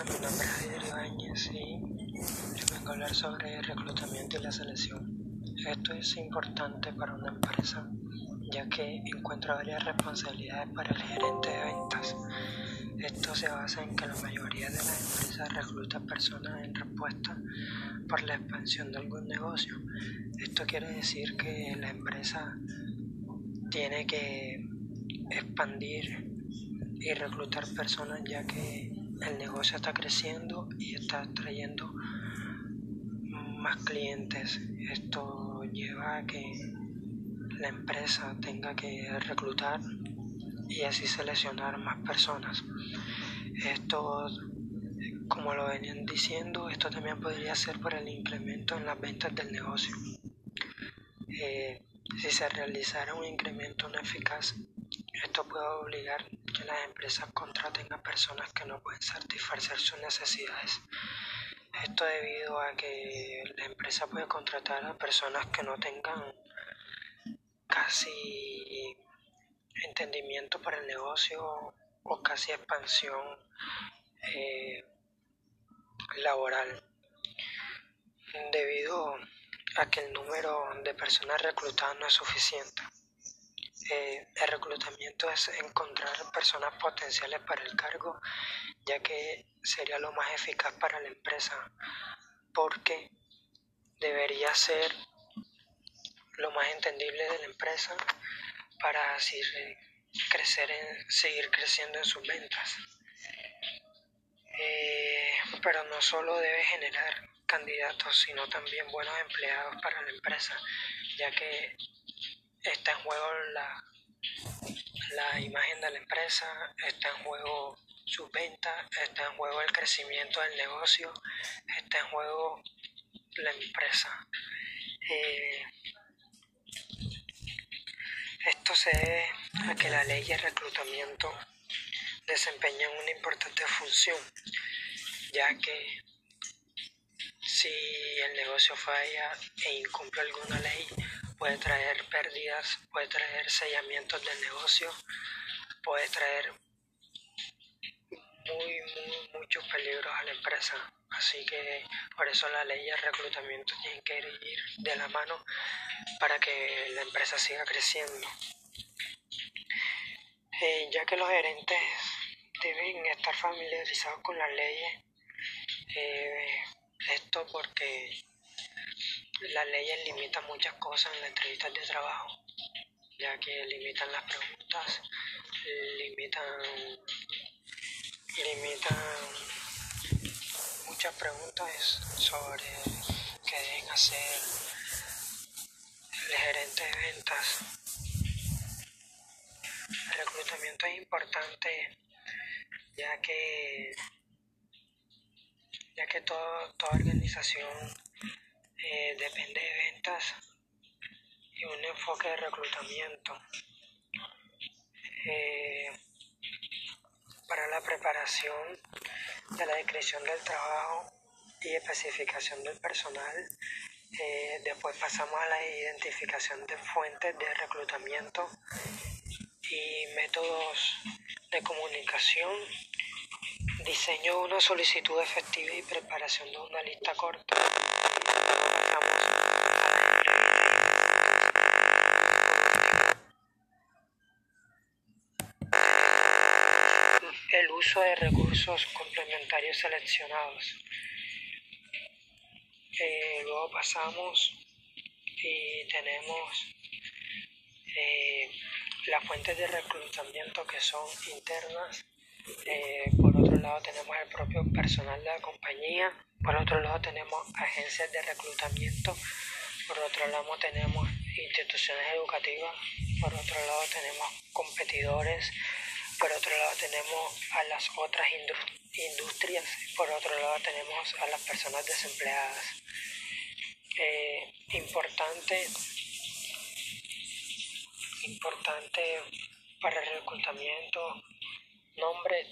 Hola, mi nombre es Adrián Ibáñez y vengo a hablar sobre reclutamiento y la selección. Esto es importante para una empresa ya que encuentra varias responsabilidades para el gerente de ventas. Esto se basa en que la mayoría de las empresas reclutan personas en respuesta por la expansión de algún negocio. Esto quiere decir que la empresa tiene que expandir y reclutar personas ya que el negocio está creciendo y está trayendo más clientes. Esto lleva a que la empresa tenga que reclutar y así seleccionar más personas. Esto, como lo venían diciendo, esto también podría ser por el incremento en las ventas del negocio. Eh, si se realizara un incremento no eficaz, esto puede obligar que las empresas contraten a personas que no pueden satisfacer sus necesidades. Esto debido a que la empresa puede contratar a personas que no tengan casi entendimiento para el negocio o casi expansión eh, laboral debido a que el número de personas reclutadas no es suficiente. Eh, el reclutamiento es encontrar personas potenciales para el cargo, ya que sería lo más eficaz para la empresa, porque debería ser lo más entendible de la empresa para así crecer en, seguir creciendo en sus ventas. Eh, pero no solo debe generar candidatos, sino también buenos empleados para la empresa, ya que está en juego la, la imagen de la empresa, está en juego sus ventas, está en juego el crecimiento del negocio, está en juego la empresa. Eh, esto se debe a que la ley de reclutamiento desempeña una importante función, ya que si el negocio falla e incumple alguna ley, puede traer pérdidas, puede traer sellamientos del negocio, puede traer muy, muy, muchos peligros a la empresa. Así que por eso la ley de reclutamiento tiene que ir de la mano para que la empresa siga creciendo. Eh, ya que los gerentes deben estar familiarizados con las leyes, eh, esto porque las leyes limitan muchas cosas en las entrevistas de trabajo, ya que limitan las preguntas, limitan, limitan muchas preguntas sobre qué deben hacer el gerente de ventas. El reclutamiento es importante ya que ya que toda organización depende de ventas y un enfoque de reclutamiento. Eh, para la preparación de la descripción del trabajo y especificación del personal, eh, después pasamos a la identificación de fuentes de reclutamiento y métodos de comunicación, diseño una solicitud efectiva y preparación de una lista corta. el uso de recursos complementarios seleccionados. Eh, luego pasamos y tenemos eh, las fuentes de reclutamiento que son internas. Eh, por otro lado tenemos el propio personal de la compañía. Por otro lado tenemos agencias de reclutamiento. Por otro lado tenemos instituciones educativas. Por otro lado tenemos competidores. Por otro lado tenemos a las otras industrias. Por otro lado tenemos a las personas desempleadas. Eh, importante importante para el reclutamiento, nombre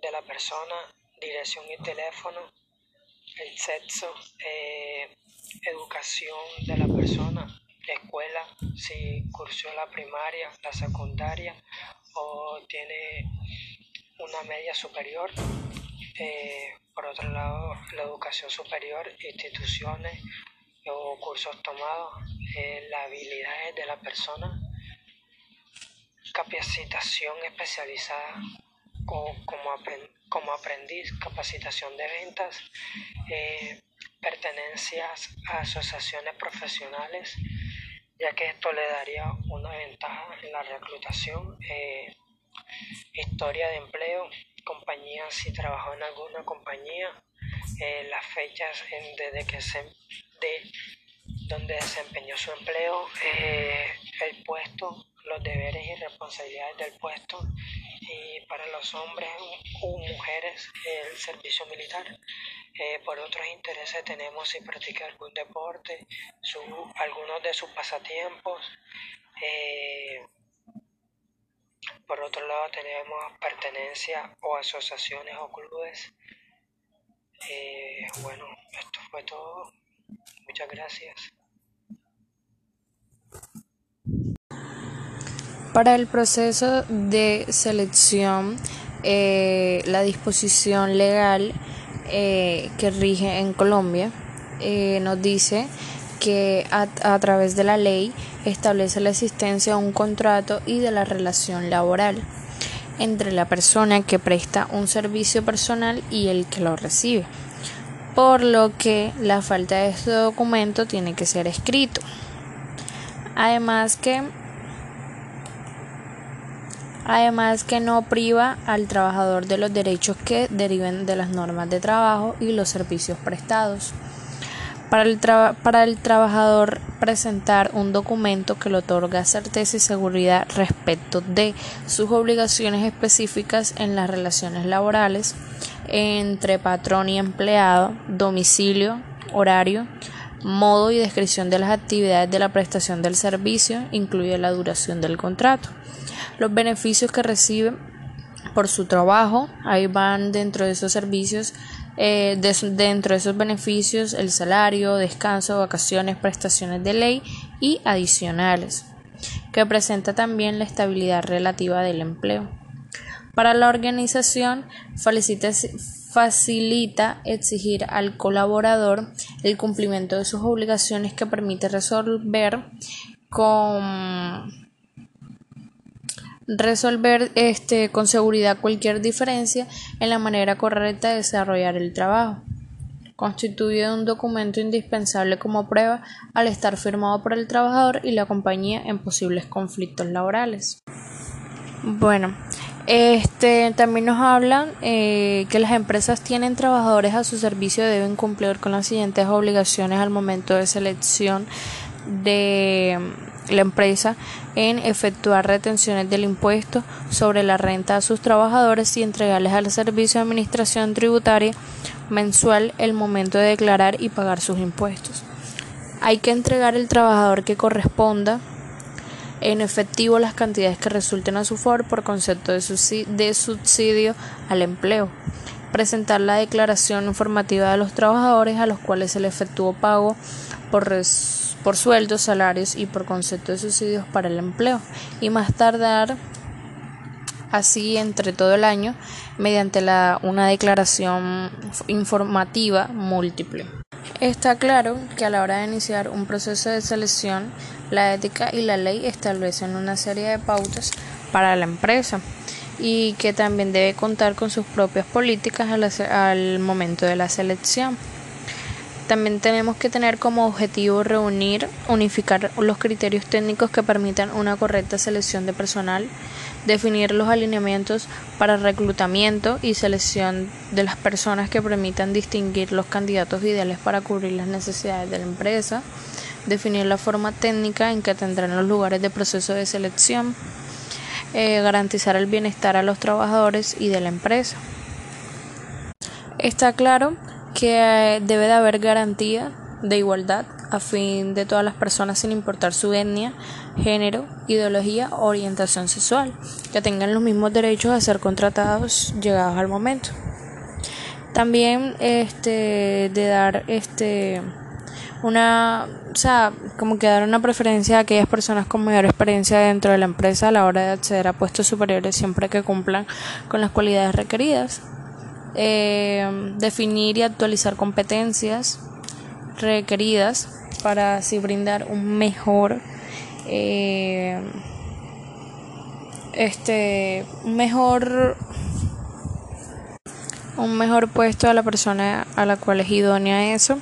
de la persona, dirección y teléfono, el sexo, eh, educación de la persona, escuela, si cursó la primaria, la secundaria o tiene una media superior, eh, por otro lado, la educación superior, instituciones o cursos tomados, eh, las habilidades de la persona, capacitación especializada como, como, aprendiz, capacitación de ventas, eh, pertenencias a asociaciones profesionales, ya que esto le daría una ventaja en la reclutación, eh, historia de empleo, compañía si trabajó en alguna compañía, eh, las fechas desde que se de donde desempeñó su empleo, el puesto, los deberes y responsabilidades del puesto y para los hombres o mujeres el servicio militar. Eh, por otros intereses tenemos si practica algún deporte, su, algunos de sus pasatiempos. Eh, por otro lado tenemos pertenencia o asociaciones o clubes. Eh, bueno, esto fue todo. Muchas gracias. Para el proceso de selección, la disposición legal eh, que rige en Colombia eh, nos dice que a, través de la ley establece la existencia de un contrato y de la relación laboral entre la persona que presta un servicio personal y el que lo recibe, por lo que la falta de este documento tiene que ser escrito. Además que además que no priva al trabajador de los derechos que deriven de las normas de trabajo y los servicios prestados. Para el, trabajador presentar un documento que le otorga certeza y seguridad respecto de sus obligaciones específicas en las relaciones laborales entre patrón y empleado, domicilio, horario, modo y descripción de las actividades de la prestación del servicio, incluye la duración del contrato los beneficios que recibe por su trabajo, ahí van dentro de esos servicios, eh, dentro de esos beneficios el salario, descanso, vacaciones, prestaciones de ley y adicionales, que presenta también la estabilidad relativa del empleo. Para la organización facilita exigir al colaborador el cumplimiento de sus obligaciones que permite resolver con resolver este, con seguridad cualquier diferencia en la manera correcta de desarrollar el trabajo. Constituye un documento indispensable como prueba al estar firmado por el trabajador y la compañía en posibles conflictos laborales. Bueno, este también nos hablan eh, que las empresas tienen trabajadores a su servicio deben cumplir con las siguientes obligaciones al momento de selección de la empresa en efectuar retenciones del impuesto sobre la renta a sus trabajadores y entregarles al Servicio de Administración Tributaria mensual el momento de declarar y pagar sus impuestos. Hay que entregar el trabajador que corresponda en efectivo las cantidades que resulten a su favor por concepto de subsidio al empleo. Presentar la declaración informativa de los trabajadores a los cuales se le efectuó pago por por sueldos, salarios y por concepto de subsidios para el empleo y más tardar así entre todo el año mediante la, una declaración informativa múltiple. Está claro que a la hora de iniciar un proceso de selección, la ética y la ley establecen una serie de pautas para la empresa y que también debe contar con sus propias políticas al momento de la selección. También tenemos que tener como objetivo reunir, unificar los criterios técnicos que permitan una correcta selección de personal, definir los alineamientos para reclutamiento y selección de las personas que permitan distinguir los candidatos ideales para cubrir las necesidades de la empresa, definir la forma técnica en que tendrán los lugares de proceso de selección, eh, garantizar el bienestar a los trabajadores y de la empresa. Está claro que debe de haber garantía de igualdad a fin de todas las personas sin importar su etnia, género, ideología o orientación sexual, que tengan los mismos derechos a ser contratados llegados al momento. También este de dar este una o sea, como que dar una preferencia a aquellas personas con mayor experiencia dentro de la empresa a la hora de acceder a puestos superiores siempre que cumplan con las cualidades requeridas. Eh, definir y actualizar competencias requeridas para así brindar un mejor eh, este un mejor un mejor puesto a la persona a la cual es idónea eso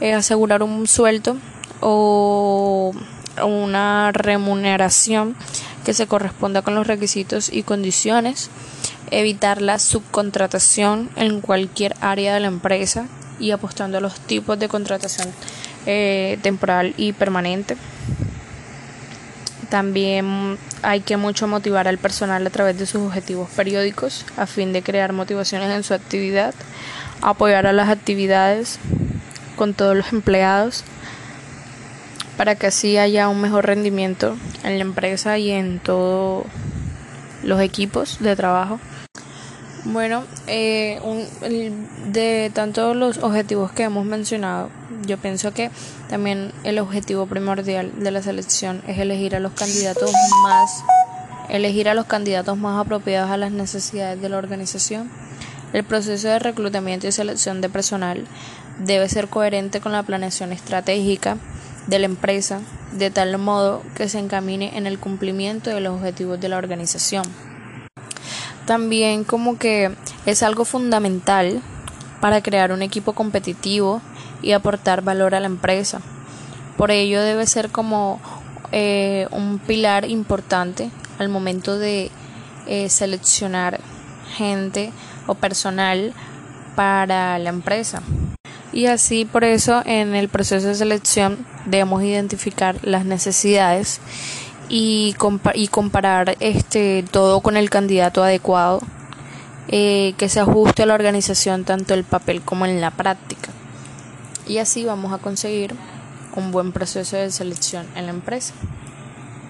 eh, asegurar un sueldo o una remuneración que se corresponda con los requisitos y condiciones evitar la subcontratación en cualquier área de la empresa y apostando a los tipos de contratación eh, temporal y permanente. También hay que mucho motivar al personal a través de sus objetivos periódicos a fin de crear motivaciones en su actividad, apoyar a las actividades con todos los empleados para que así haya un mejor rendimiento en la empresa y en todos los equipos de trabajo. Bueno, eh, de tantos los objetivos que hemos mencionado, yo pienso que también el objetivo primordial de la selección es elegir a los candidatos más elegir a los candidatos más apropiados a las necesidades de la organización. El proceso de reclutamiento y selección de personal debe ser coherente con la planeación estratégica de la empresa, de tal modo que se encamine en el cumplimiento de los objetivos de la organización también como que es algo fundamental para crear un equipo competitivo y aportar valor a la empresa. Por ello debe ser como eh, un pilar importante al momento de eh, seleccionar gente o personal para la empresa. Y así por eso en el proceso de selección debemos identificar las necesidades y, y comparar este todo con el candidato adecuado eh, que se ajuste a la organización tanto el papel como en la práctica y así vamos a conseguir un buen proceso de selección en la empresa.